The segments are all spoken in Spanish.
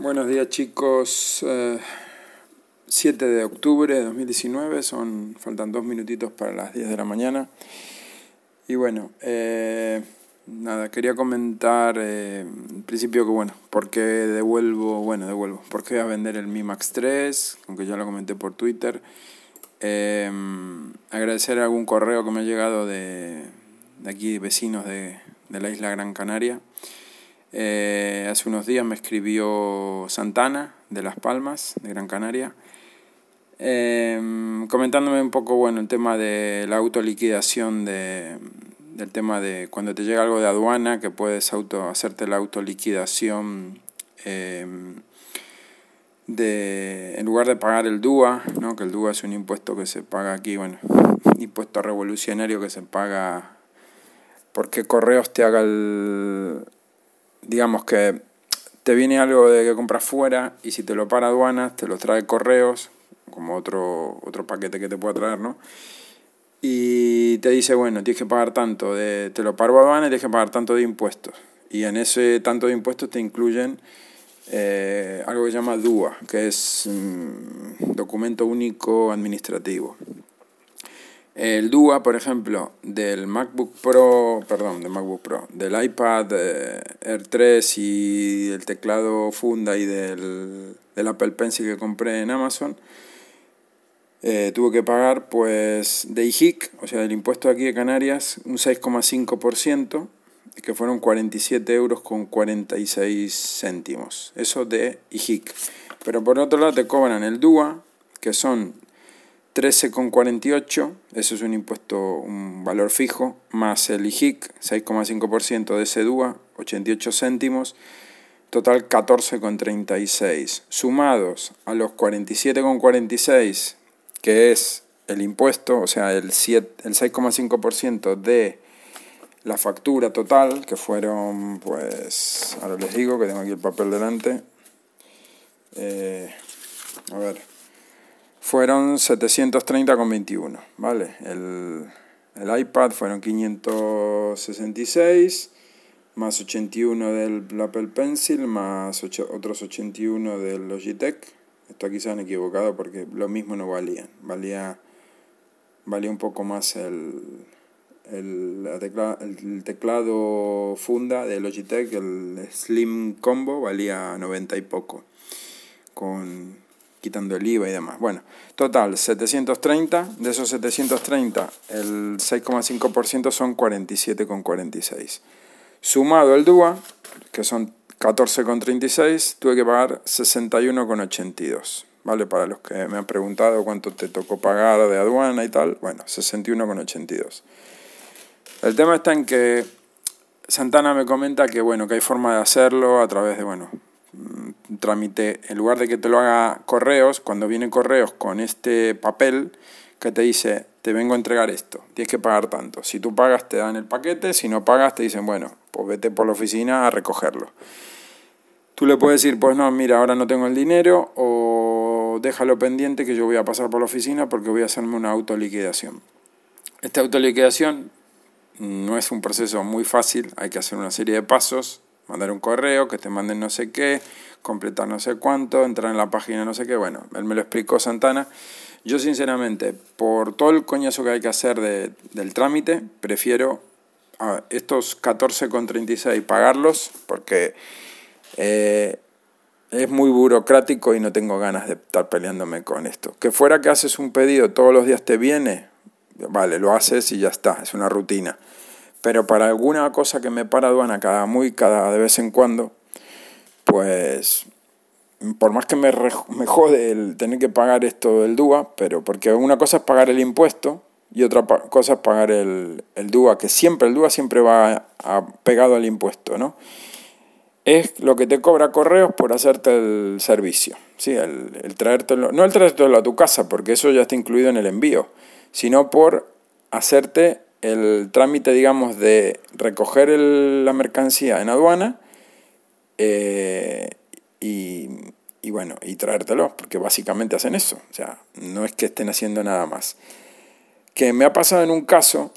Buenos días chicos, 7 eh, de octubre de 2019, son, faltan dos minutitos para las 10 de la mañana. Y bueno, eh, nada, quería comentar eh, principio que bueno, ¿por qué devuelvo, bueno, devuelvo, por qué voy a vender el Mi Max 3, aunque ya lo comenté por Twitter. agradecer algún correo que me ha llegado de, de aquí, vecinos de, de la isla Gran Canaria. Eh, hace unos días me escribió Santana de Las Palmas, de Gran Canaria, em, comentándome un poco bueno, el tema de la autoliquidación, de, del tema de cuando te llega algo de aduana, que puedes auto, hacerte la autoliquidación em, de, en lugar de pagar el DUA, ¿no? que el DUA es un impuesto que se paga aquí, bueno, un impuesto revolucionario que se paga porque Correos te haga el, digamos que te viene algo de que compras fuera y si te lo para aduanas, te lo trae correos, como otro, otro paquete que te pueda traer, ¿no? Y te dice, bueno, tienes que pagar tanto, de, te lo paro aduana y tienes que pagar tanto de impuestos. Y en ese tanto de impuestos te incluyen eh, algo que se llama DUA, que es documento único administrativo. El DUA, por ejemplo, del MacBook Pro, perdón, del MacBook Pro, del iPad eh, Air 3 y el teclado funda y del, Apple Pencil que compré en Amazon, eh, tuve que pagar pues de IHIC, o sea, del impuesto aquí de Canarias, un 6,5%, que fueron 47 euros con 46 céntimos. Eso de IHIC. Pero por otro lado te cobran el DUA, que son 13,48, eso es un impuesto, un valor fijo, más el IJIC, 6,5% de ese DUA, 88 céntimos, total 14,36. Sumados a los 47,46, que es el impuesto, o sea, el, el 6,5% de la factura total, que fueron, pues, ahora les digo que tengo aquí el papel delante. Eh, a ver fueron 730,21, ¿vale? El, el iPad fueron 566, más 81 del Apple Pencil, más otros 81 del Logitech. Esto aquí se han equivocado porque lo mismo no valía. Valía, valía un poco más el, el, el teclado funda de Logitech, el Slim Combo, valía 90 y poco. Con quitando el IVA y demás. Bueno, total, 730, de esos 730, el 6,5% son 47,46. Sumado el DUA, que son 14,36, tuve que pagar 61,82. ¿Vale? Para los que me han preguntado cuánto te tocó pagar de aduana y tal, bueno, 61,82. El tema está en que Santana me comenta que, bueno, que hay forma de hacerlo a través de, bueno, trámite, en lugar de que te lo haga correos, cuando vienen correos con este papel que te dice, te vengo a entregar esto, tienes que pagar tanto. Si tú pagas te dan el paquete, si no pagas te dicen, bueno, pues vete por la oficina a recogerlo. Tú le puedes decir, pues no, mira, ahora no tengo el dinero o déjalo pendiente que yo voy a pasar por la oficina porque voy a hacerme una autoliquidación. Esta autoliquidación no es un proceso muy fácil, hay que hacer una serie de pasos mandar un correo, que te manden no sé qué, completar no sé cuánto, entrar en la página no sé qué. Bueno, él me lo explicó Santana. Yo sinceramente, por todo el coñazo que hay que hacer de, del trámite, prefiero a estos 14,36 pagarlos porque eh, es muy burocrático y no tengo ganas de estar peleándome con esto. Que fuera que haces un pedido, todos los días te viene, vale, lo haces y ya está, es una rutina pero para alguna cosa que me para aduana cada muy cada de vez en cuando, pues por más que me, me jode el tener que pagar esto del DUA, pero porque una cosa es pagar el impuesto y otra cosa es pagar el, el DUA, que siempre, el DUA siempre va pegado al impuesto, ¿no? Es lo que te cobra correos por hacerte el servicio, ¿sí? El, el traértelo, no el traértelo a tu casa, porque eso ya está incluido en el envío, sino por hacerte el trámite, digamos, de recoger la mercancía en aduana eh, y, bueno, y traértelo, porque básicamente hacen eso, o sea, no es que estén haciendo nada más. Que me ha pasado en un caso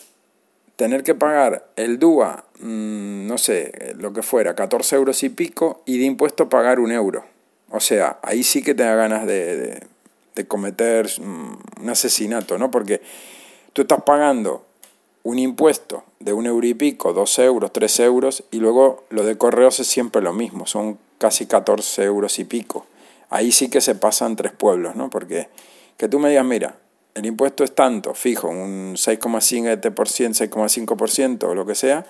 tener que pagar el DUA, mm, no sé, lo que fuera, 14 euros y pico, y de impuesto pagar un euro. O sea, ahí sí que te da ganas de, de, cometer un asesinato, ¿no? Porque tú estás pagando un impuesto de un euro y pico, dos euros, tres euros, y luego lo de correos es siempre lo mismo, son casi 14 euros y pico. Ahí sí que se pasan tres pueblos, ¿no? Porque que tú me digas, mira, el impuesto es tanto, fijo, un 6,5%, 6,5% o lo que sea,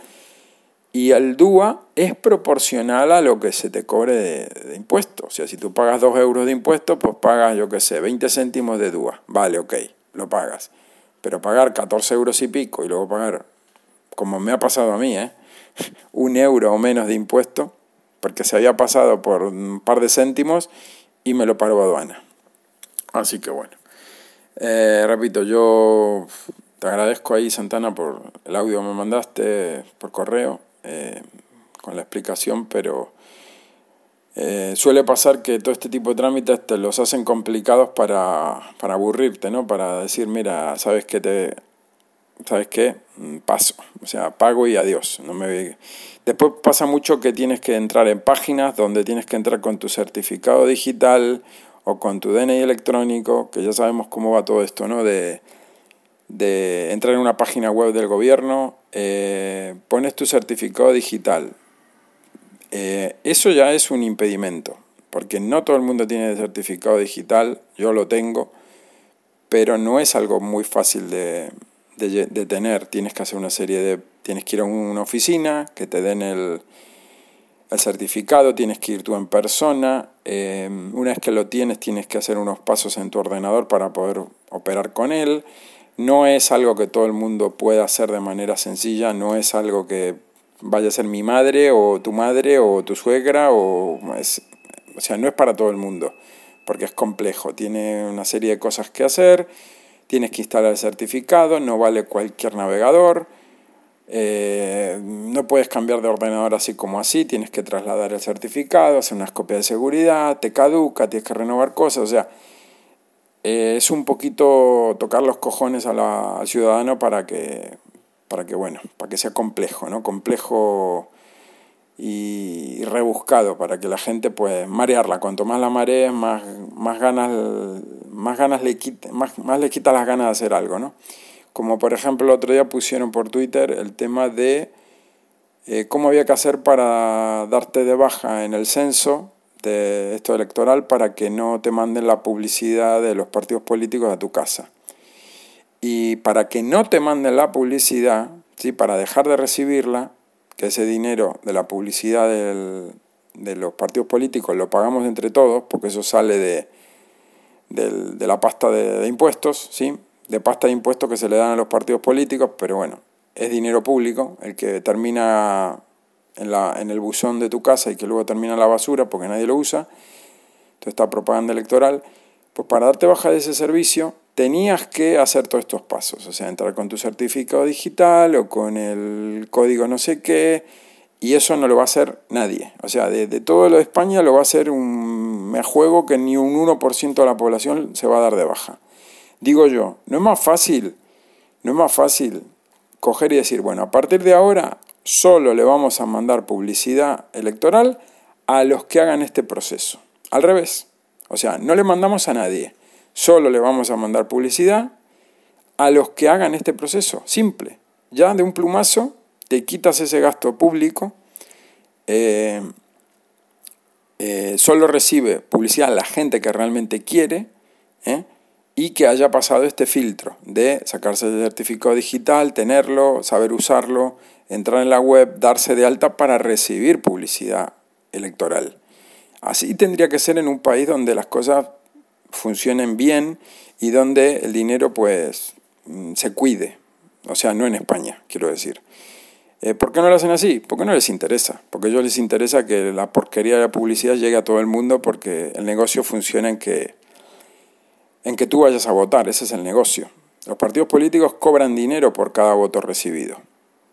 y el DUA es proporcional a lo que se te cobre de, impuesto. O sea, si tú pagas 2 euros de impuesto, pues pagas, yo qué sé, 20 céntimos de DUA. Vale, ok, lo pagas. Pero pagar 14 euros y pico y luego pagar, como me ha pasado a mí, ¿eh? un euro o menos de impuesto, porque se había pasado por un par de céntimos y me lo paró aduana. Así que bueno. Eh, repito, yo te agradezco ahí, Santana, por el audio que me mandaste por correo, eh, con la explicación, pero eh, suele pasar que todo este tipo de trámites te los hacen complicados para, para aburrirte, ¿no? Para decir, mira, ¿sabes qué te... ¿Sabes qué? Mm, paso. O sea, pago y adiós. No me... Después pasa mucho que tienes que entrar en páginas donde tienes que entrar con tu certificado digital o con tu DNI electrónico, que ya sabemos cómo va todo esto, ¿no? De, de entrar en una página web del gobierno, eh, pones tu certificado digital. Eh, eso ya es un impedimento, porque no todo el mundo tiene certificado digital, yo lo tengo, pero no es algo muy fácil de, de tener. Tienes que hacer una serie de... Tienes que ir a una oficina, que te den el, el certificado, tienes que ir tú en persona. Eh, una vez que lo tienes, tienes que hacer unos pasos en tu ordenador para poder operar con él. No es algo que todo el mundo pueda hacer de manera sencilla, no es algo que vaya a ser mi madre o tu madre o tu suegra, o, o sea, no es para todo el mundo, porque es complejo, tiene una serie de cosas que hacer, tienes que instalar el certificado, no vale cualquier navegador eh, no puedes cambiar de ordenador así como así, tienes que trasladar el certificado, hacer unas copias de seguridad, te caduca, tienes que renovar cosas, o sea, eh, es un poquito tocar los cojones al ciudadano para que, para que, bueno, para que sea complejo, ¿no? Complejo y, rebuscado, para que la gente, pues, marearla. Cuanto más la marees, más, más ganas, más ganas le quita, más, más le quita las ganas de hacer algo, ¿no? Como por ejemplo el otro día pusieron por Twitter el tema de eh, cómo había que hacer para darte de baja en el censo de esto electoral para que no te manden la publicidad de los partidos políticos a tu casa. Y para que no te manden la publicidad, ¿sí? para dejar de recibirla, que ese dinero de la publicidad de los partidos políticos lo pagamos entre todos, porque eso sale de, de la pasta de, de impuestos, ¿sí? de pasta de impuestos que se le dan a los partidos políticos, pero bueno, es dinero público, el que termina en, la, en el buzón de tu casa y que luego termina en la basura porque nadie lo usa, entonces está propaganda electoral, pues para darte baja de ese servicio tenías que hacer todos estos pasos, o sea, entrar con tu certificado digital o con el código no sé qué, y eso no lo va a hacer nadie. O sea, de, todo lo de España lo va a hacer un me juego que ni un 1% de la población se va a dar de baja. Digo yo, ¿no es más fácil? ¿No es más fácil coger y decir, bueno, a partir de ahora solo le vamos a mandar publicidad electoral a los que hagan este proceso? Al revés. O sea, no le mandamos a nadie, solo le vamos a mandar publicidad a los que hagan este proceso. Simple. Ya de un plumazo te quitas ese gasto público. Eh, eh, solo recibe publicidad la gente que realmente quiere. ¿eh? y que haya pasado este filtro de sacarse el certificado digital, tenerlo, saber usarlo, entrar en la web, darse de alta para recibir publicidad electoral. Así tendría que ser en un país donde las cosas funcionen bien y donde el dinero pues mm, se cuide. O sea, no en España, quiero decir. Eh, ¿Por qué no lo hacen así? Porque no les interesa. Porque a ellos les interesa que la porquería de la publicidad llegue a todo el mundo porque el negocio funciona en que en que tú vayas a votar, ese es el negocio. Los partidos políticos cobran dinero por cada voto recibido.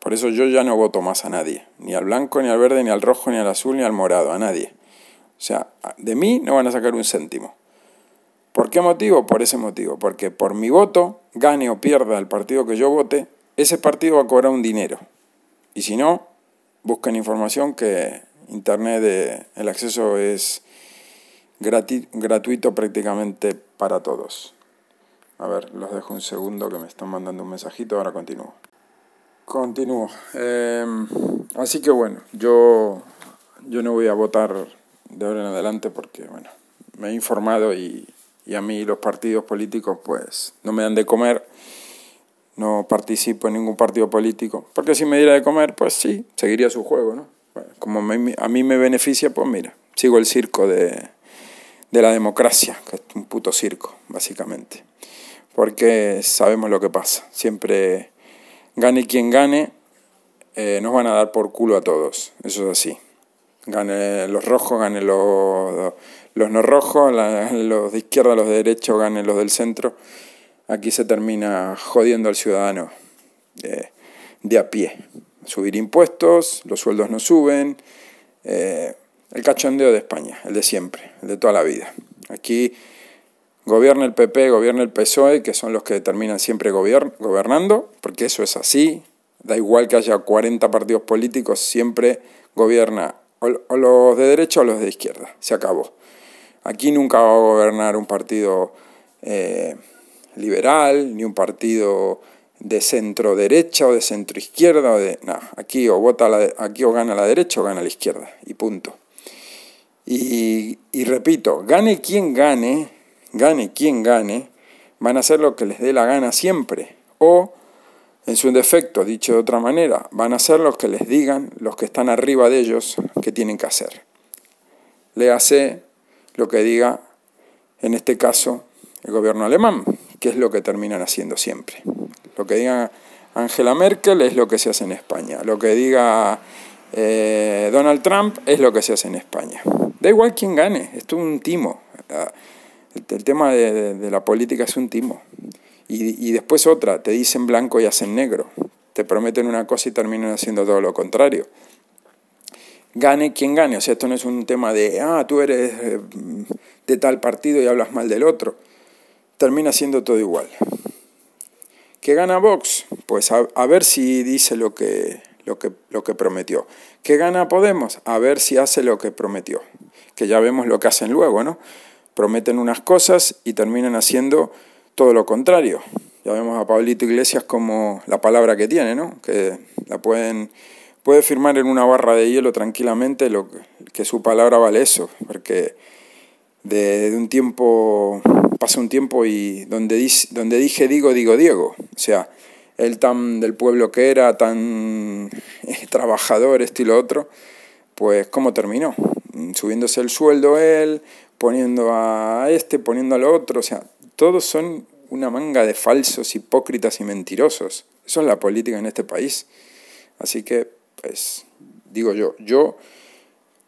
Por eso yo ya no voto más a nadie, ni al blanco, ni al verde, ni al rojo, ni al azul, ni al morado, a nadie. O sea, de mí no van a sacar un céntimo. ¿Por qué motivo? Por ese motivo. Porque por mi voto, gane o pierda el partido que yo vote, ese partido va a cobrar un dinero. Y si no, busquen información que Internet, el acceso es gratuito prácticamente para todos. A ver, los dejo un segundo que me están mandando un mensajito, ahora continúo. Continúo. Em, así que bueno, yo, yo no voy a votar de ahora en adelante porque, bueno, me he informado y, y a mí los partidos políticos pues no me dan de comer, no participo en ningún partido político, porque si me diera de comer pues sí, seguiría su juego, ¿no? como a mí me beneficia pues mira, sigo el circo de, de la democracia, que es un puto circo, básicamente. Porque sabemos lo que pasa. Siempre gane quien gane, eh, nos van a dar por culo a todos. Eso es así. Gane los rojos, gane los, los no rojos, los de izquierda, los de derecha, gane los del centro. Aquí se termina jodiendo al ciudadano de, de a pie. Subir impuestos, los sueldos no suben. Eh, el cachondeo de España, el de siempre, el de toda la vida. Aquí gobierna el PP, gobierna el PSOE, que son los que terminan siempre gobernando, porque eso es así. Da igual que haya 40 partidos políticos, siempre gobierna o, los de derecha o los de izquierda. Se acabó. Aquí nunca va a gobernar un partido eh, liberal, ni un partido de centro derecha o de centro izquierda. O de, aquí o, vota aquí o gana la derecha o gana la izquierda. Y punto. Y, repito, gane quien gane, gane quien gane, van a hacer lo que les dé la gana siempre. O, en su defecto, dicho de otra manera, van a hacer lo que les digan los que están arriba de ellos que tienen que hacer. Léase lo que diga, en este caso, el gobierno alemán, que es lo que terminan haciendo siempre. Lo que diga Angela Merkel es lo que se hace en España. Lo que diga eh, Donald Trump es lo que se hace en España. Da igual quién gane, es un timo. El, tema de, la política es un timo. Y, después otra, te dicen blanco y hacen negro. Te prometen una cosa y terminan haciendo todo lo contrario. Gane quien gane. O sea, esto no es un tema de, ah, tú eres eh, de tal partido y hablas mal del otro. Termina siendo todo igual. ¿Qué gana Vox? Pues a ver si dice lo que, lo que, lo que prometió. ¿Qué gana Podemos? A ver si hace lo que prometió. Que ya vemos lo que hacen luego, ¿no? Prometen unas cosas y terminan haciendo todo lo contrario. Ya vemos a Pablito Iglesias como la palabra que tiene, ¿no? Que la pueden puede firmar en una barra de hielo tranquilamente lo que su palabra vale eso, porque de, un tiempo pasa un tiempo y donde, donde dije digo digo Diego, o sea, él tan del pueblo que era, tan eh, trabajador, estilo otro, pues ¿cómo terminó? Subiéndose el sueldo él, poniendo a este, poniendo al otro, o sea, todos son una manga de falsos, hipócritas y mentirosos. Eso es la política en este país. Así que, pues, digo yo, yo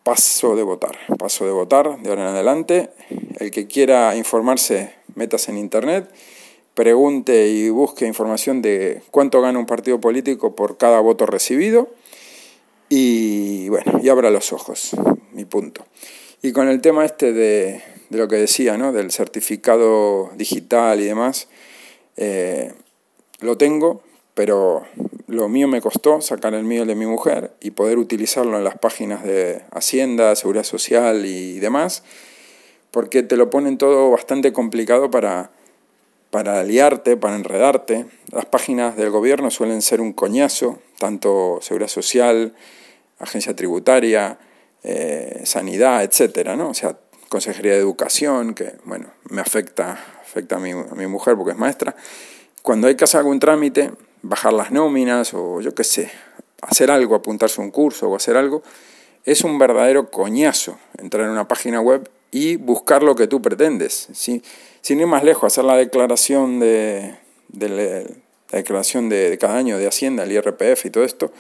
paso de votar, paso de votar de ahora en adelante. El que quiera informarse, metas en internet pregunte y busque información de cuánto gana un partido político por cada voto recibido y bueno, y abra los ojos, mi punto. Y con el tema este de, lo que decía, ¿no? del certificado digital y demás, eh, lo tengo, pero lo mío me costó sacar el mío de mi mujer y poder utilizarlo en las páginas de Hacienda, Seguridad Social y demás, porque te lo ponen todo bastante complicado para para liarte, para enredarte. Las páginas del gobierno suelen ser un coñazo, tanto Seguridad Social, Agencia Tributaria, eh, Sanidad, etcétera, ¿no? O sea, Consejería de Educación, que, bueno, me afecta, afecta a mi, a mi mujer porque es maestra. Cuando hay que hacer algún trámite, bajar las nóminas o yo qué sé, hacer algo, apuntarse a un curso o hacer algo, es un verdadero coñazo entrar en una página web y buscar lo que tú pretendes. ¿sí? Sin ir más lejos, hacer la declaración de, la declaración de, cada año de Hacienda, el IRPF y todo esto,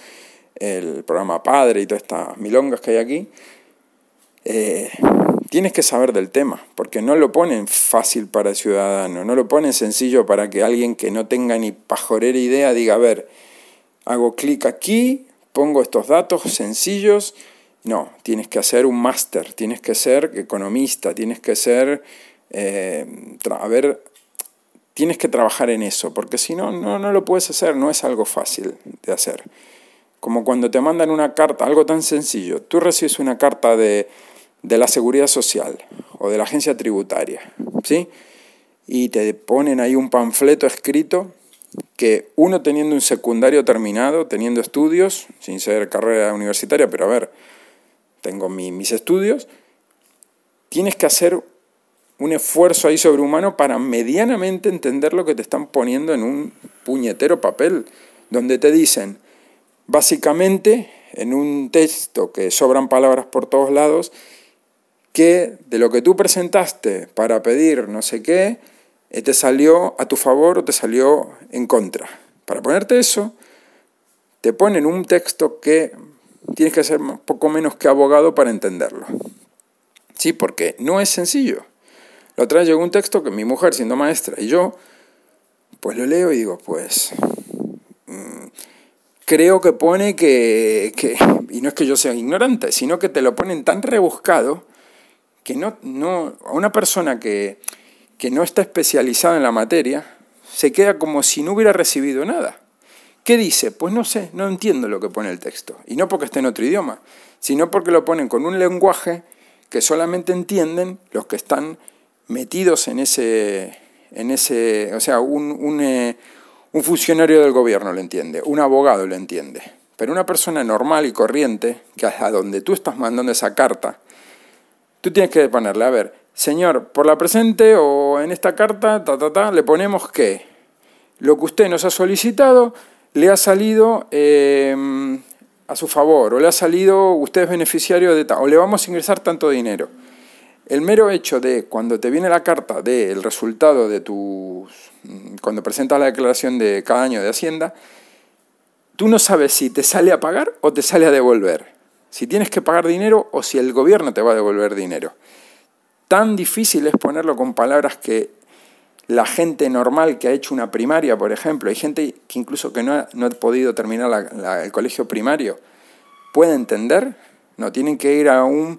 el programa Padre y todas estas milongas que hay aquí, eh, tienes que saber del tema, porque no lo ponen fácil para el ciudadano, no lo ponen sencillo para que alguien que no tenga ni pajorera idea diga, a ver, hago clic aquí, pongo estos datos sencillos, no, tienes que hacer un máster, tienes que ser economista, tienes que ser, eh, a ver, tienes que trabajar en eso, porque si no, no, no lo puedes hacer, no es algo fácil de hacer. Como cuando te mandan una carta, algo tan sencillo, tú recibes una carta de, de la seguridad social o de la agencia tributaria, ¿sí? Y te ponen ahí un panfleto escrito que uno teniendo un secundario terminado, teniendo estudios, sin ser carrera universitaria, pero a ver, tengo mis estudios, tienes que hacer un esfuerzo ahí sobrehumano para medianamente entender lo que te están poniendo en un puñetero papel, donde te dicen, básicamente, en un texto que sobran palabras por todos lados, que de lo que tú presentaste para pedir no sé qué, eh, te salió a tu favor o te salió en contra. Para ponerte eso, te ponen un texto que tienes que ser poco menos que abogado para entenderlo. Sí, porque no es sencillo. La otra vez llegó un texto que mi mujer, siendo maestra, y yo, pues lo leo y digo, pues, mm, creo que pone que, que, y no es que yo sea ignorante, sino que te lo ponen tan rebuscado que no, no, a una persona que, que no está especializada en la materia, se queda como si no hubiera recibido nada. ¿Qué dice? Pues no sé, no entiendo lo que pone el texto. Y no porque esté en otro idioma, sino porque lo ponen con un lenguaje que solamente entienden los que están metidos en ese, en ese o sea, un, un, eh, un funcionario del gobierno lo entiende, un abogado lo entiende. Pero una persona normal y corriente, que a donde tú estás mandando esa carta, tú tienes que ponerle, a ver, señor, por la presente o en esta carta, ta, ta, ta, le ponemos que lo que usted nos ha solicitado le ha salido eh, a su favor, o le ha salido, usted es beneficiario de tal, o le vamos a ingresar tanto dinero. El mero hecho de cuando te viene la carta del resultado de tus. cuando presentas la declaración de cada año de Hacienda, tú no sabes si te sale a pagar o te sale a devolver. Si tienes que pagar dinero o si el gobierno te va a devolver dinero. Tan difícil es ponerlo con palabras que la gente normal que ha hecho una primaria, por ejemplo, hay gente que incluso que no ha, no ha podido terminar el colegio primario, puede entender. No, tienen que ir a un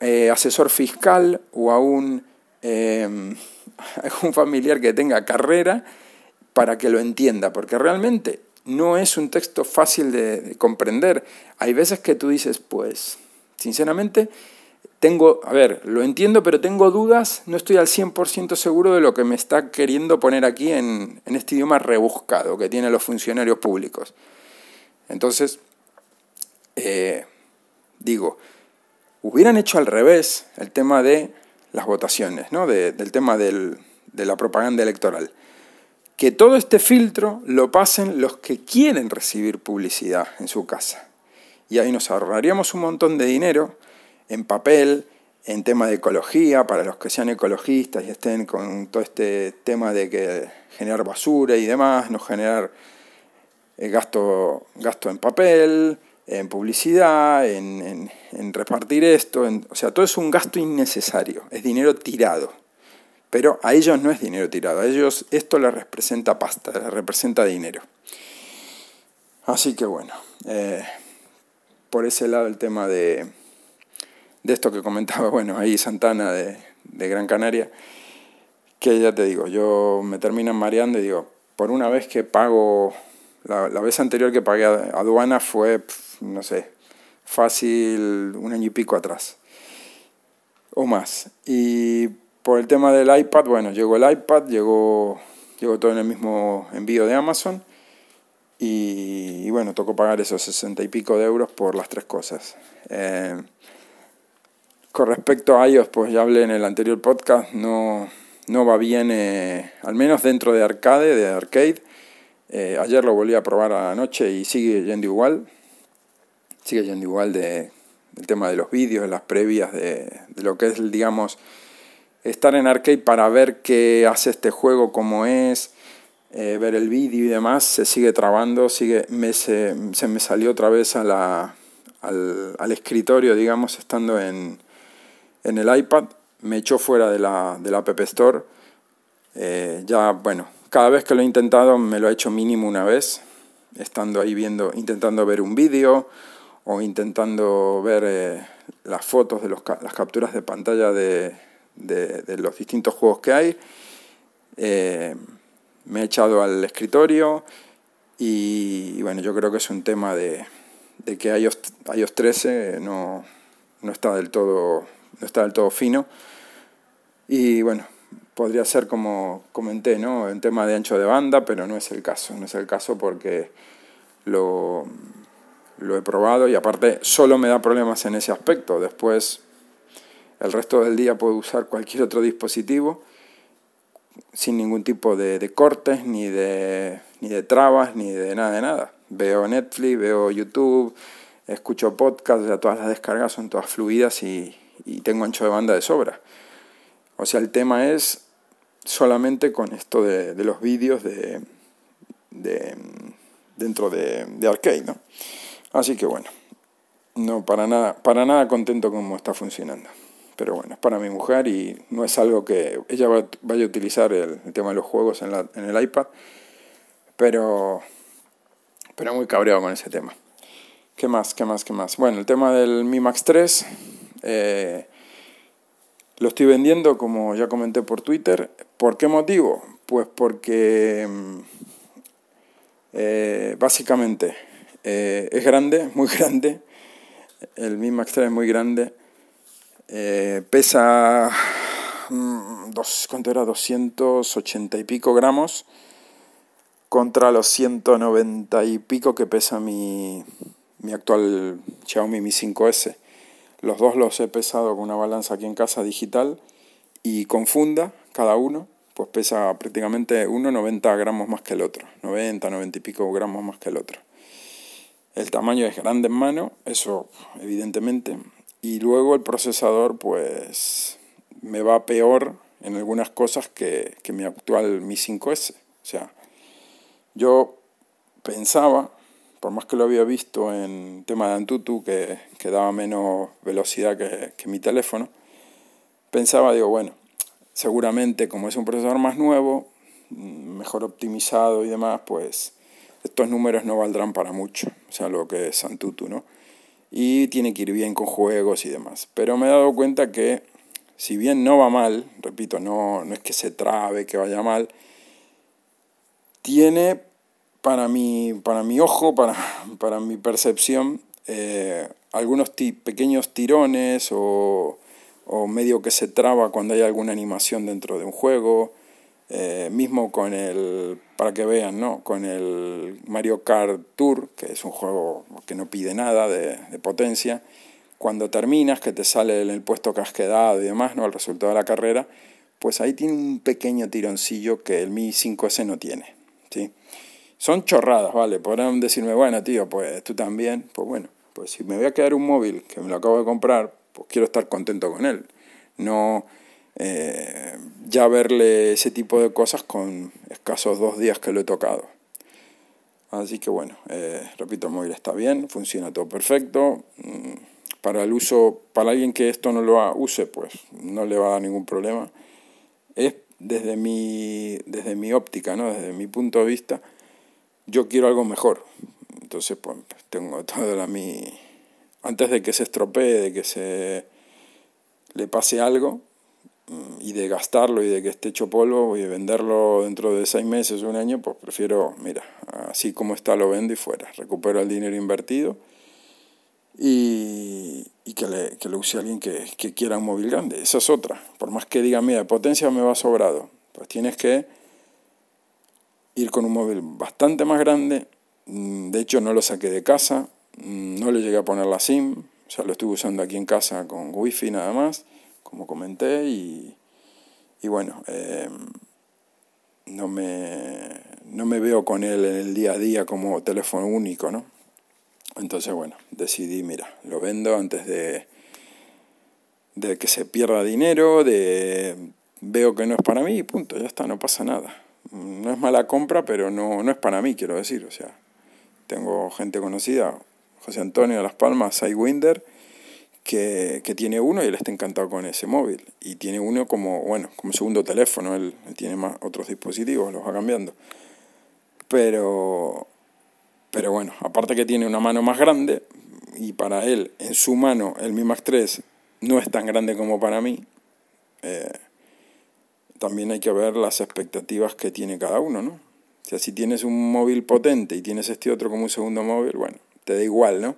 eh, asesor fiscal o a un, eh, un familiar que tenga carrera para que lo entienda, porque realmente no es un texto fácil de, comprender. Hay veces que tú dices, pues, sinceramente, tengo, a ver, lo entiendo, pero tengo dudas, no estoy al 100% seguro de lo que me está queriendo poner aquí en, en este idioma rebuscado que tienen los funcionarios públicos. Entonces, eh, digo, hubieran hecho al revés el tema de las votaciones, ¿no? del tema de la propaganda electoral. Que todo este filtro lo pasen los que quieren recibir publicidad en su casa. Y ahí nos ahorraríamos un montón de dinero en papel, en tema de ecología, para los que sean ecologistas y estén con todo este tema de que generar basura y demás, no generar eh, gasto, gasto en papel, en publicidad, en, repartir esto, o sea, todo es un gasto innecesario, es dinero tirado. Pero a ellos no es dinero tirado, a ellos esto les representa pasta, les representa dinero. Así que bueno, eh, por ese lado el tema de, de esto que comentaba, bueno, ahí Santana de, de Gran Canaria, que ya te digo, yo me terminan mareando y digo, por una vez que pago, la, vez anterior que pagué aduana fue no sé, fácil un año y pico atrás o más. Y por el tema del iPad, bueno, llegó el iPad, llegó, llegó todo en el mismo envío de Amazon y, bueno, tocó pagar esos sesenta y pico de euros por las tres cosas. Eh, con respecto a iOS, pues ya hablé en el anterior podcast, no, no va bien, eh, al menos dentro de arcade, de arcade. Eh, ayer lo volví a probar anoche y sigue yendo igual sigue yendo igual de, del tema de los vídeos, de las previas, de, lo que es, digamos, estar en arcade para ver qué hace este juego, cómo es, eh, ver el vídeo y demás, se sigue trabando, sigue, me, se, se me salió otra vez a la, al, al escritorio, digamos, estando en, en el iPad, me echó fuera de la, de la App Store. Eh, ya, bueno, cada vez que lo he intentado me lo ha hecho mínimo una vez, estando ahí viendo, intentando ver un vídeo o intentando ver eh, las fotos de los, las capturas de pantalla de, de, los distintos juegos que hay. Eh, me he echado al escritorio y, bueno, yo creo que es un tema de, de que iOS, iOS 13 no, no, está del todo, no está del todo fino. Y bueno, podría ser como comenté, ¿no? En tema de ancho de banda, pero no es el caso. No es el caso porque lo, lo he probado y aparte solo me da problemas en ese aspecto. Después, el resto del día puedo usar cualquier otro dispositivo sin ningún tipo de, cortes, ni de, ni de trabas, ni de nada de nada. Veo Netflix, veo YouTube, escucho podcasts, ya todas las descargas son todas fluidas y, tengo ancho de banda de sobra. O sea, el tema es solamente con esto de, los vídeos de, de, dentro de, de Arcade, ¿no? Así que bueno, no para nada, para nada contento con cómo está funcionando. Pero bueno, es para mi mujer y no es algo que ella vaya a utilizar el, tema de los juegos en, la, en el iPad, pero, pero muy cabreado con ese tema. ¿Qué más? ¿Qué más? ¿Qué más? Bueno, el tema del Mi Max 3. Eh, lo estoy vendiendo, como ya comenté por Twitter. ¿Por qué motivo? Pues porque mm, eh, básicamente eh, es grande, muy grande. El Mi Max 3 es muy grande. Eh, pesa, mm, dos, ¿cuánto era? 280 y pico gramos contra los 190 y pico que pesa mi, mi actual Xiaomi Mi 5S. Los dos los he pesado con una balanza aquí en casa digital y con funda, cada uno, pues pesa prácticamente uno 90 gramos más que el otro, 90, 90 y pico gramos más que el otro. El tamaño es grande en mano, eso evidentemente, y luego el procesador pues me va peor en algunas cosas que, que mi actual Mi 5S. O sea, yo pensaba por más que lo había visto en tema de Antutu, que, que daba menos velocidad que, que mi teléfono, pensaba, digo, bueno, seguramente como es un procesador más nuevo, mejor optimizado y demás, pues estos números no valdrán para mucho, o sea, lo que es Antutu, ¿no? Y tiene que ir bien con juegos y demás. Pero me he dado cuenta que, si bien no va mal, repito, no, no es que se trabe, que vaya mal, tiene para mi, para mi ojo, para, para mi percepción, eh, algunos pequeños tirones o, o, medio que se traba cuando hay alguna animación dentro de un juego, eh, mismo con el, para que vean, ¿no? con el Mario Kart Tour, que es un juego que no pide nada de, de potencia, cuando terminas, que te sale en el puesto que has quedado y demás, ¿no? el resultado de la carrera, pues ahí tiene un pequeño tironcillo que el Mi 5S no tiene. ¿sí? Son chorradas, ¿vale? Podrán decirme, bueno, tío, pues tú también. Pues bueno, pues si me voy a quedar un móvil que me lo acabo de comprar, pues quiero estar contento con él. No eh, ya verle ese tipo de cosas con escasos dos días que lo he tocado. Así que bueno, eh, repito, el móvil está bien, funciona todo perfecto. Mm, para el uso, para alguien que esto no lo use, pues no le va a dar ningún problema. Es desde mi, desde mi óptica, ¿no? desde mi punto de vista, yo quiero algo mejor. Entonces, pues tengo toda la mi... Antes de que se estropee, de que se le pase algo y de gastarlo y de que esté hecho polvo y de venderlo dentro de seis meses o un año, pues prefiero, mira, así como está lo vendo y fuera. Recupero el dinero invertido y, y que, le, que lo use alguien que, que quiera un móvil grande. Esa es otra. Por más que diga, mira, de potencia me va sobrado, pues tienes que ir con un móvil bastante más grande. Mm, de hecho, no lo saqué de casa, mm, no le llegué a poner la SIM, o sea, lo estuve usando aquí en casa con wifi nada más, como comenté, y, y bueno, em, no, me, no me veo con él en el día a día como teléfono único, ¿no? Entonces, bueno, decidí, mira, lo vendo antes de, de que se pierda dinero, de veo que no es para mí y punto, ya está, no pasa nada no es mala compra, pero no, no es para mí, quiero decir. O sea, tengo gente conocida, José Antonio de Las Palmas, Sidewinder, que, que tiene uno y él está encantado con ese móvil. Y tiene uno como, bueno, como segundo teléfono, él, tiene más otros dispositivos, los va cambiando. Pero, pero bueno, aparte que tiene una mano más grande, y para él, en su mano, el Mi Max 3 no es tan grande como para mí, eh, también hay que ver las expectativas que tiene cada uno, ¿no? O sea, si tienes un móvil potente y tienes este otro como un segundo móvil, bueno, te da igual, ¿no?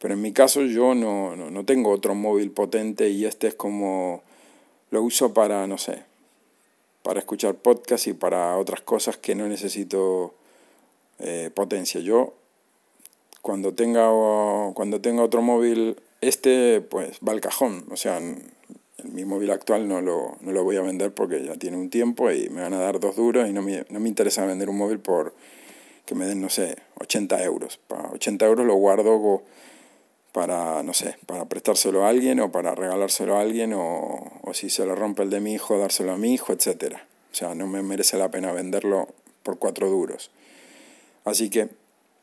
Pero en mi caso yo no, no, no tengo otro móvil potente y este es como lo uso para, no sé, para escuchar podcast y para otras cosas que no necesito eh, potencia. Yo cuando tenga, cuando tenga otro móvil, este pues va al cajón. O sea, mi móvil actual no lo, no lo voy a vender porque ya tiene un tiempo y me van a dar dos duros y no me, no me interesa vender un móvil por que me den, no sé, 80 euros. Para 80 euros lo guardo para, no sé, para prestárselo a alguien o para regalárselo a alguien o, o si se lo rompe el de mi hijo, dárselo a mi hijo, etc. O sea, no me merece la pena venderlo por cuatro duros. Así que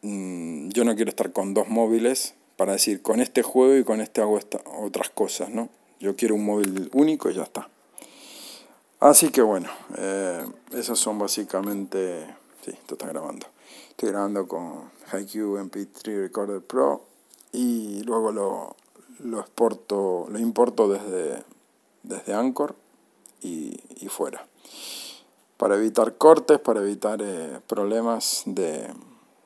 mm, yo no quiero estar con dos móviles para decir con este juego y con este hago otras cosas, ¿no? Yo quiero un móvil único y ya está. Así que bueno, eh, esos son básicamente... Sí, esto está grabando. Estoy grabando con HiQ MP3 Recorder Pro y luego lo, lo exporto, lo importo desde, desde Anchor y, y fuera para evitar cortes, para evitar eh, problemas de,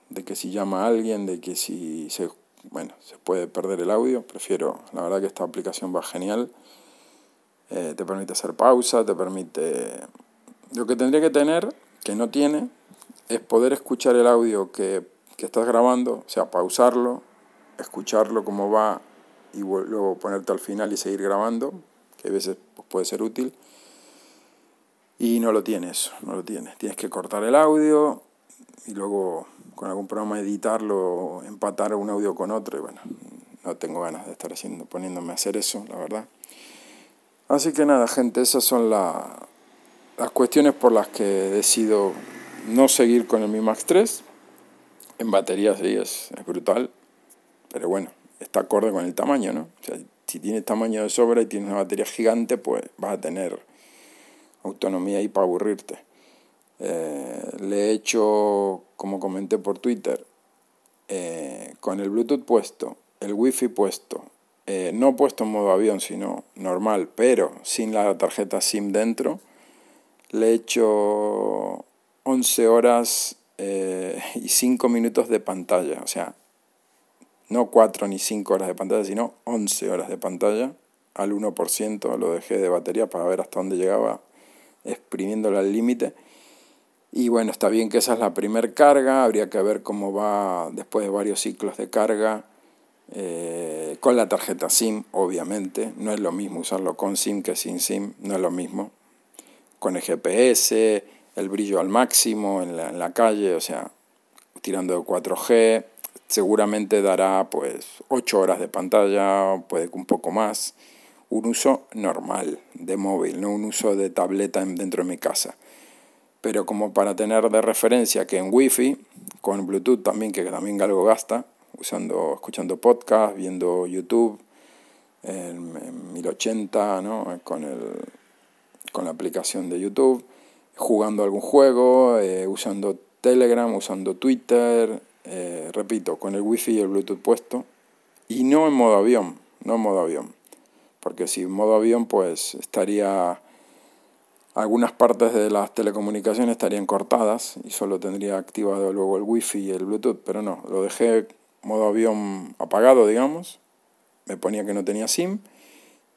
de, que si llama alguien, de que si se, bueno, se puede perder el audio. Prefiero, la verdad que esta aplicación va genial. Eh, te permite hacer pausa, te permite... Lo que tendría que tener, que no tiene, es poder escuchar el audio que, que estás grabando, o sea, pausarlo, escucharlo como va y luego ponerte al final y seguir grabando, que a veces puede ser útil y no lo tienes, no lo tienes. Tienes que cortar el audio y luego con algún programa editarlo, empatar un audio con otro. Y bueno, no tengo ganas de estar haciendo, poniéndome a hacer eso, la verdad. Así que nada, gente, esas son las cuestiones por las que decido no seguir con el Mi Max 3. En batería sí es, es brutal, pero bueno, está acorde con el tamaño, ¿no? O sea, si tienes tamaño de sobra y tienes una batería gigante, pues vas a tener autonomía y para aburrirte. Eh, le he hecho, como comenté por Twitter, eh, con el Bluetooth puesto, el Wi-Fi puesto, eh, no puesto en modo avión, sino normal, pero sin la tarjeta SIM dentro, le he hecho 11 horas y 5 minutos de pantalla, o sea, no 4 ni 5 horas de pantalla, sino 11 horas de pantalla al 1%, lo dejé de batería para ver hasta dónde llegaba exprimiéndola al límite. Y bueno, está bien que esa es la primer carga, habría que ver cómo va después de varios ciclos de carga eh, con la tarjeta SIM, obviamente. No es lo mismo usarlo con SIM que sin SIM, no es lo mismo. Con el GPS, el brillo al máximo en la, en la calle, o sea, tirando de 4G, seguramente dará pues 8 horas de pantalla, puede que un poco más un uso normal de móvil, no un uso de tableta dentro de mi casa. Pero como para tener de referencia que en Wi-Fi, con Bluetooth también, que también algo gasta, usando, escuchando podcast, viendo YouTube en, 1080, ¿no? con, el, con la aplicación de YouTube, jugando algún juego, eh, usando Telegram, usando Twitter, eh, repito, con el Wi-Fi y el Bluetooth puesto, y no en modo avión, no en modo avión. Porque si en modo avión pues estaría algunas partes de las telecomunicaciones estarían cortadas y solo tendría activado luego el wifi y el bluetooth, pero no, lo dejé modo avión apagado, digamos, me ponía que no tenía SIM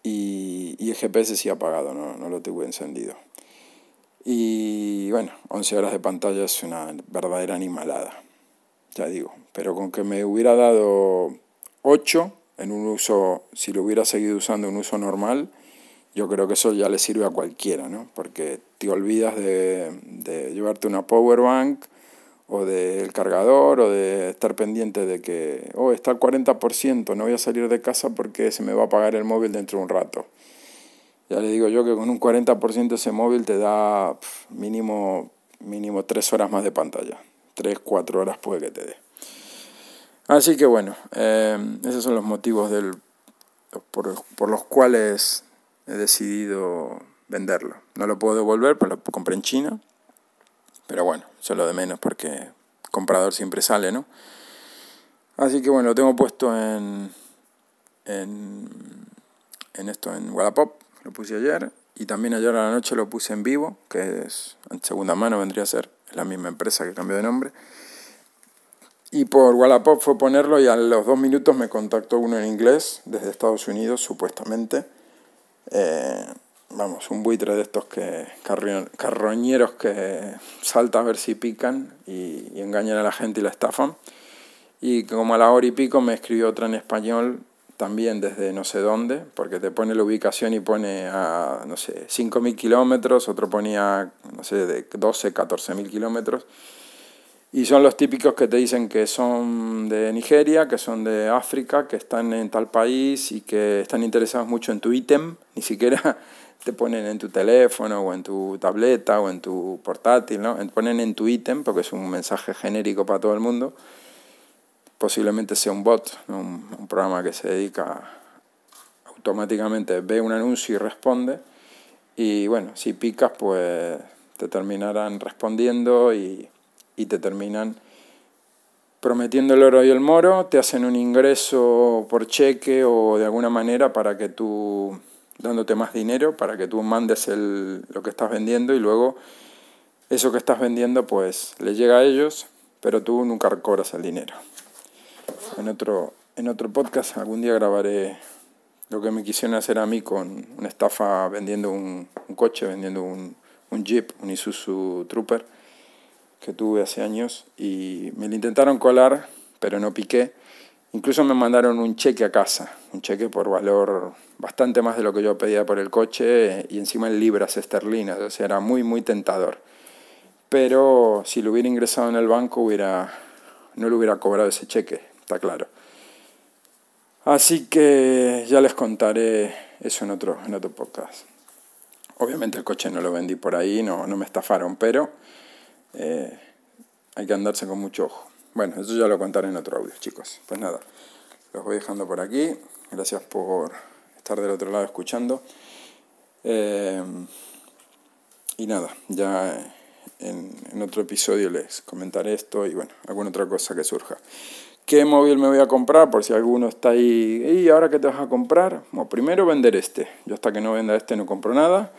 y, y el GPS sí apagado, no, no lo tuve encendido. Y bueno, 11 horas de pantalla es una verdadera animalada, ya digo, pero con que me hubiera dado 8 en un uso, si lo hubiera seguido usando en un uso normal, yo creo que eso ya le sirve a cualquiera, ¿no? Porque te olvidas de, de llevarte una power bank o del cargador o de estar pendiente de que, oh, está al 40%, no voy a salir de casa porque se me va a apagar el móvil dentro de un rato. Ya le digo yo que con un 40% ese móvil te da mínimo, mínimo 3 horas más de pantalla. 3, 4 horas puede que te dé. Así que bueno, eh, esos son los motivos del, por, por, los cuales he decidido venderlo. No lo puedo devolver, pues lo compré en China. Pero bueno, eso es lo de menos porque comprador siempre sale, ¿no? Así que bueno, lo tengo puesto en, en, en esto, en Wallapop, lo puse ayer. Y también ayer a la noche lo puse en vivo, que es en segunda mano vendría a ser, la misma empresa que cambió de nombre. Y por Wallapop fue ponerlo y a los dos minutos me contactó uno en inglés desde Estados Unidos, supuestamente. Eh, vamos, un buitre de estos que carroñeros que salta a ver si pican y, y, engañan a la gente y la estafan. Y como a la hora y pico me escribió otra en español, también desde no sé dónde, porque te pone la ubicación y pone a, no sé, 5.000 kilómetros, otro ponía, no sé, de 12, 14.000 kilómetros. Y son los típicos que te dicen que son de Nigeria, que son de África, que están en tal país y que están interesados mucho en tu ítem, ni siquiera te ponen en tu teléfono o en tu tableta o en tu portátil, ¿no? Ponen en tu ítem porque es un mensaje genérico para todo el mundo. Posiblemente sea un bot, un, programa que se dedica automáticamente, ve un anuncio y responde. Y bueno, si picas, pues te terminarán respondiendo y, y te terminan prometiendo el oro y el moro, te hacen un ingreso por cheque o de alguna manera para que tú dándote más dinero para que tú mandes el, lo que estás vendiendo y luego eso que estás vendiendo pues le llega a ellos, pero tú nunca cobras el dinero. En otro, en otro podcast. Algún día grabaré lo que me quisieron hacer a mí con una estafa vendiendo un, un coche, vendiendo un, un Jeep, un Isuzu Trooper que tuve hace años. Y me lo intentaron colar, pero no piqué. Incluso me mandaron un cheque a casa, un cheque por valor bastante más de lo que yo pedía por el coche y encima en libras esterlinas, o sea, era muy, muy tentador. Pero si lo hubiera ingresado en el banco, hubiera, no le hubiera cobrado ese cheque, está claro. Así que ya les contaré eso en otro, en otro podcast. Obviamente el coche no lo vendí por ahí, no, no me estafaron, pero eh, hay que andarse con mucho ojo. Bueno, eso ya lo contaré en otro audio, chicos. Pues nada, los voy dejando por aquí. Gracias por estar del otro lado escuchando. Eh, y nada, ya en, en, otro episodio les comentaré esto y bueno, alguna otra cosa que surja. ¿Qué móvil me voy a comprar? Por si alguno está ahí, ¿y ahora qué te vas a comprar? Bueno, primero vender este. Yo hasta que no venda este no compro nada.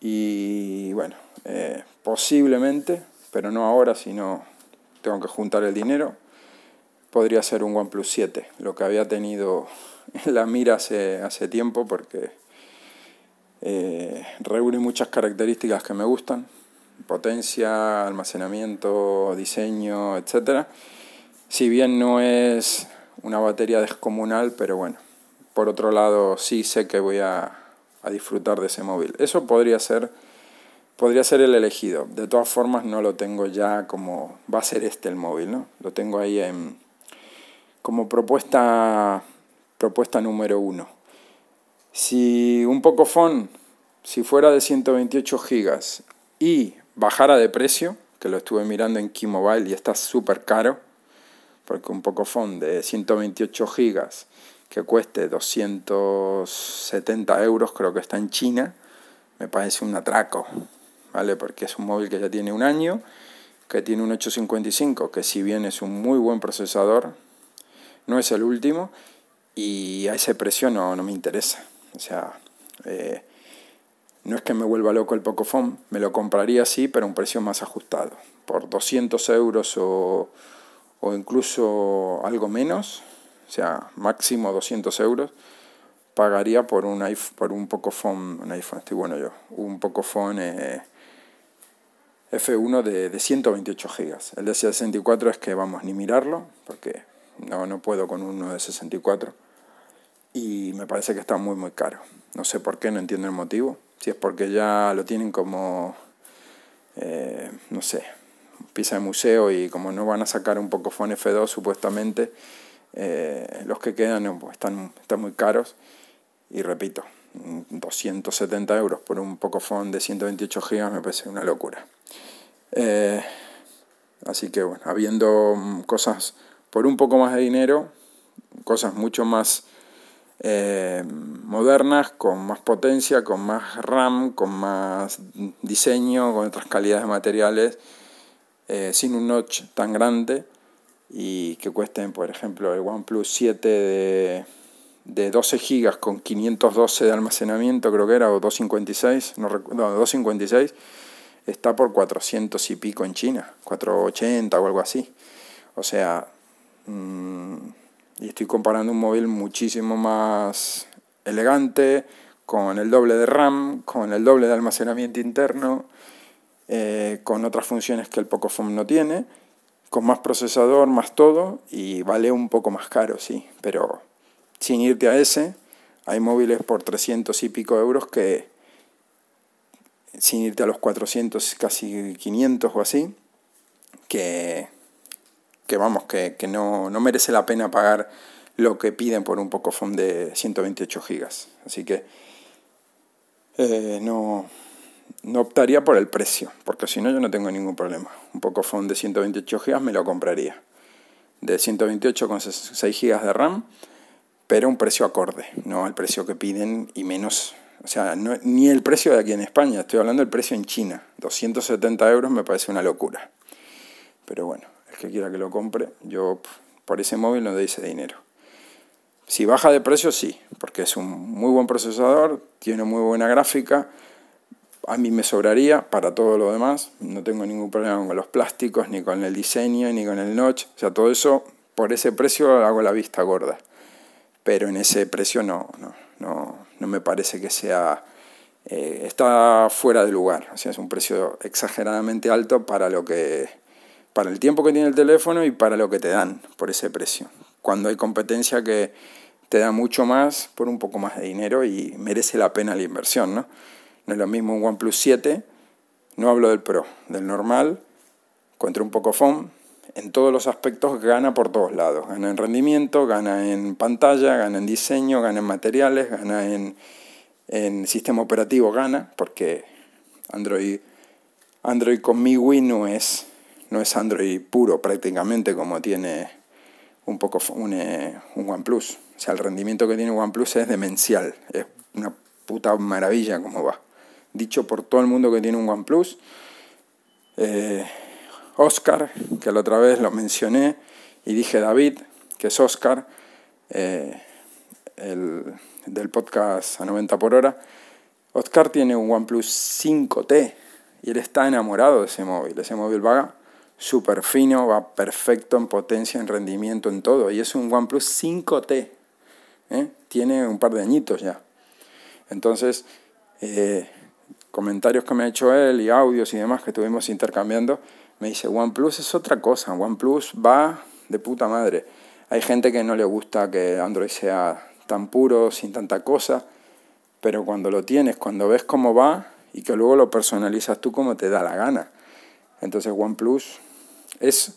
Y bueno, eh, posiblemente, pero no ahora, sino tengo que juntar el dinero, podría ser un OnePlus 7, lo que había tenido en la mira hace, hace tiempo porque eh, reúne muchas características que me gustan, potencia, almacenamiento, diseño, etc. Si bien no es una batería descomunal, pero bueno, por otro lado sí sé que voy a, a disfrutar de ese móvil. Eso podría ser podría ser el elegido. De todas formas, no lo tengo ya como va a ser este el móvil, ¿no? Lo tengo ahí en, como propuesta, propuesta número uno. Si un Pocophone, si fuera de 128 gigas y bajara de precio, que lo estuve mirando en Keymobile y está súper caro, porque un Pocophone de 128 gigas que cueste 270 euros, creo que está en China, me parece un atraco. ¿vale? Porque es un móvil que ya tiene un año, que tiene un 855, que si bien es un muy buen procesador, no es el último, y a ese precio no, no me interesa. O sea, eh, no es que me vuelva loco el Pocophone, me lo compraría sí, pero a un precio más ajustado. Por 200 euros o, o incluso algo menos, o sea, máximo 200 euros, pagaría por un iPhone, por un Pocophone, un iPhone, estoy bueno yo, un Pocophone eh, F1 de, de 128 GB. El de 64 es que vamos ni mirarlo, porque no, no puedo con uno de 64. Y me parece que está muy muy caro. No sé por qué, no entiendo el motivo. Si es porque ya lo tienen como, eh, no sé, pieza de museo y como no van a sacar un Pocophone F2 supuestamente, eh, los que quedan pues, están, están muy caros. Y repito, 270 euros por un Pocophone de 128 GB me parece una locura. Eh, así que bueno, habiendo mm, cosas por un poco más de dinero, cosas mucho más eh, modernas, con más potencia, con más RAM, con más diseño, con otras calidades de materiales, eh, sin un notch tan grande y que cuesten, por ejemplo, el OnePlus 7 de de 12 gigas con 512 de almacenamiento, creo que era, o 256, no recuerdo, 256, está por 400 y pico en China, 480 o algo así. O sea, mm, y estoy comparando un móvil muchísimo más elegante, con el doble de RAM, con el doble de almacenamiento interno, eh, con otras funciones que el Pocophone no tiene, con más procesador, más todo, y vale un poco más caro, sí, pero sin irte a ese, hay móviles por 300 y pico euros que, sin irte a los 400, casi 500 o así, que, que vamos, que, no, no, merece la pena pagar lo que piden por un Pocophone de 128 gigas. Así que eh, no, no optaría por el precio, porque si no yo no tengo ningún problema. Un Pocophone de 128 gigas me lo compraría. De 128 con 6 gigas de RAM, pero un precio acorde, no al precio que piden y menos o sea, ni el precio de aquí en España, estoy hablando del precio en China. 270 euros me parece una locura. Pero bueno, el que quiera que lo compre, yo por ese móvil no doy ese dinero. Si baja de precio, sí, porque es un muy buen procesador, tiene muy buena gráfica. A mí me sobraría para todo lo demás. No tengo ningún problema con los plásticos, ni con el diseño, ni con el notch. O sea, todo eso, por ese precio hago la vista gorda. Pero en ese precio no, no, no, no me parece que sea... Eh, está fuera de lugar, o sea, es un precio exageradamente alto para lo que para el tiempo que tiene el teléfono y para lo que te dan por ese precio. Cuando hay competencia que te da mucho más por un poco más de dinero y merece la pena la inversión, ¿no? No es lo mismo un OnePlus 7, no hablo del Pro, del normal, contra un Pocophone, en todos los aspectos gana por todos lados. Gana en rendimiento, gana en pantalla, gana en diseño, gana en materiales, gana en, sistema operativo, gana, porque Android, Android con MIUI no es, no es Android puro prácticamente como tiene un poco un, un OnePlus. O sea, el rendimiento que tiene OnePlus es demencial, es una puta maravilla como va. Dicho por todo el mundo que tiene un OnePlus. Eh, Oscar, que la otra vez lo mencioné y dije David, que es Oscar, eh, el, del podcast a 90 por hora. Oscar tiene un OnePlus 5T y él está enamorado de ese móvil. Ese móvil va súper fino, va perfecto en potencia, en rendimiento, en todo. Y es un OnePlus 5T. ¿eh? Tiene un par de añitos ya. Entonces, eh, comentarios que me ha hecho él y audios y demás que estuvimos intercambiando, me dice, OnePlus es otra cosa, OnePlus va de puta madre. Hay gente que no le gusta que Android sea tan puro, sin tanta cosa, pero cuando lo tienes, cuando ves cómo va y que luego lo personalizas tú como te da la gana. Entonces OnePlus es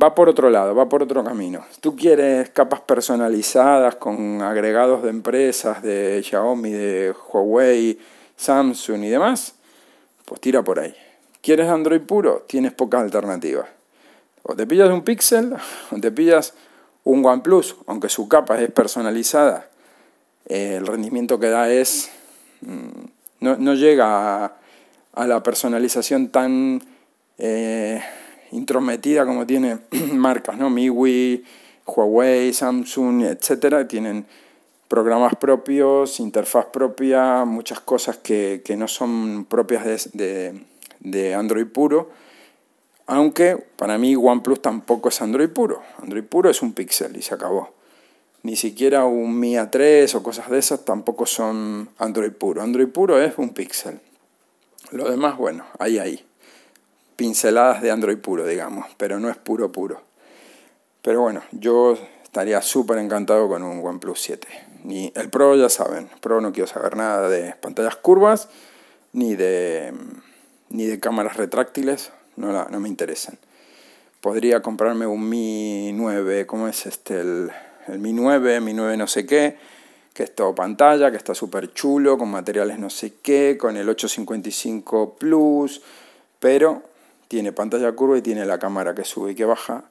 va por otro lado, va por otro camino. Tú quieres capas personalizadas con agregados de empresas de Xiaomi, de Huawei, Samsung y demás, pues tira por ahí. ¿Quieres Android puro? Tienes pocas alternativas. O te pillas un Pixel o te pillas un OnePlus, aunque su capa es personalizada. Eh, el rendimiento que da es... Mm, no, llega a, la personalización tan eh, intrometida como tiene marcas, ¿no? MIUI, Huawei, Samsung, etcétera, tienen programas propios, interfaz propia, muchas cosas que, no son propias de de Android puro, aunque para mí OnePlus tampoco es Android puro. Android puro es un Pixel y se acabó. Ni siquiera un Mi A3 o cosas de esas tampoco son Android puro. Android puro es un Pixel. Lo demás, bueno, ahí, ahí. Pinceladas de Android puro, digamos, pero no es puro puro. Pero bueno, yo estaría súper encantado con un OnePlus 7. Ni el Pro, ya saben, Pro no quiero saber nada de pantallas curvas, ni de ni de cámaras retráctiles, no, no me interesan. Podría comprarme un Mi 9, ¿cómo es este? El, el Mi 9, Mi 9 no sé qué, que es todo pantalla, que está súper chulo, con materiales no sé qué, con el 855 Plus, pero tiene pantalla curva y tiene la cámara que sube y que baja.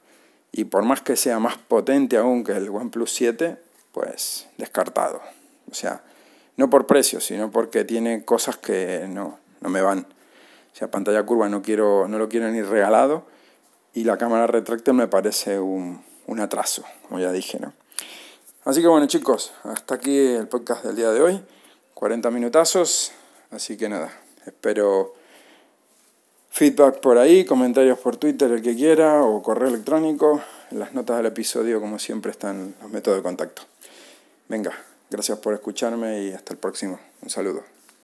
Y por más que sea más potente aún que el OnePlus 7, pues descartado. O sea, no por precio, sino porque tiene cosas que no, no me van. O sea, pantalla curva no, quiero, no lo quiero ni regalado y la cámara retráctil me parece un, un atraso, como ya dije, ¿no? Así que bueno chicos, hasta aquí el podcast del día de hoy, 40 minutazos, así que nada, espero feedback por ahí, comentarios por Twitter el que quiera o correo electrónico, en las notas del episodio como siempre están los métodos de contacto. Venga, Gracias por escucharme y hasta el próximo. Un saludo.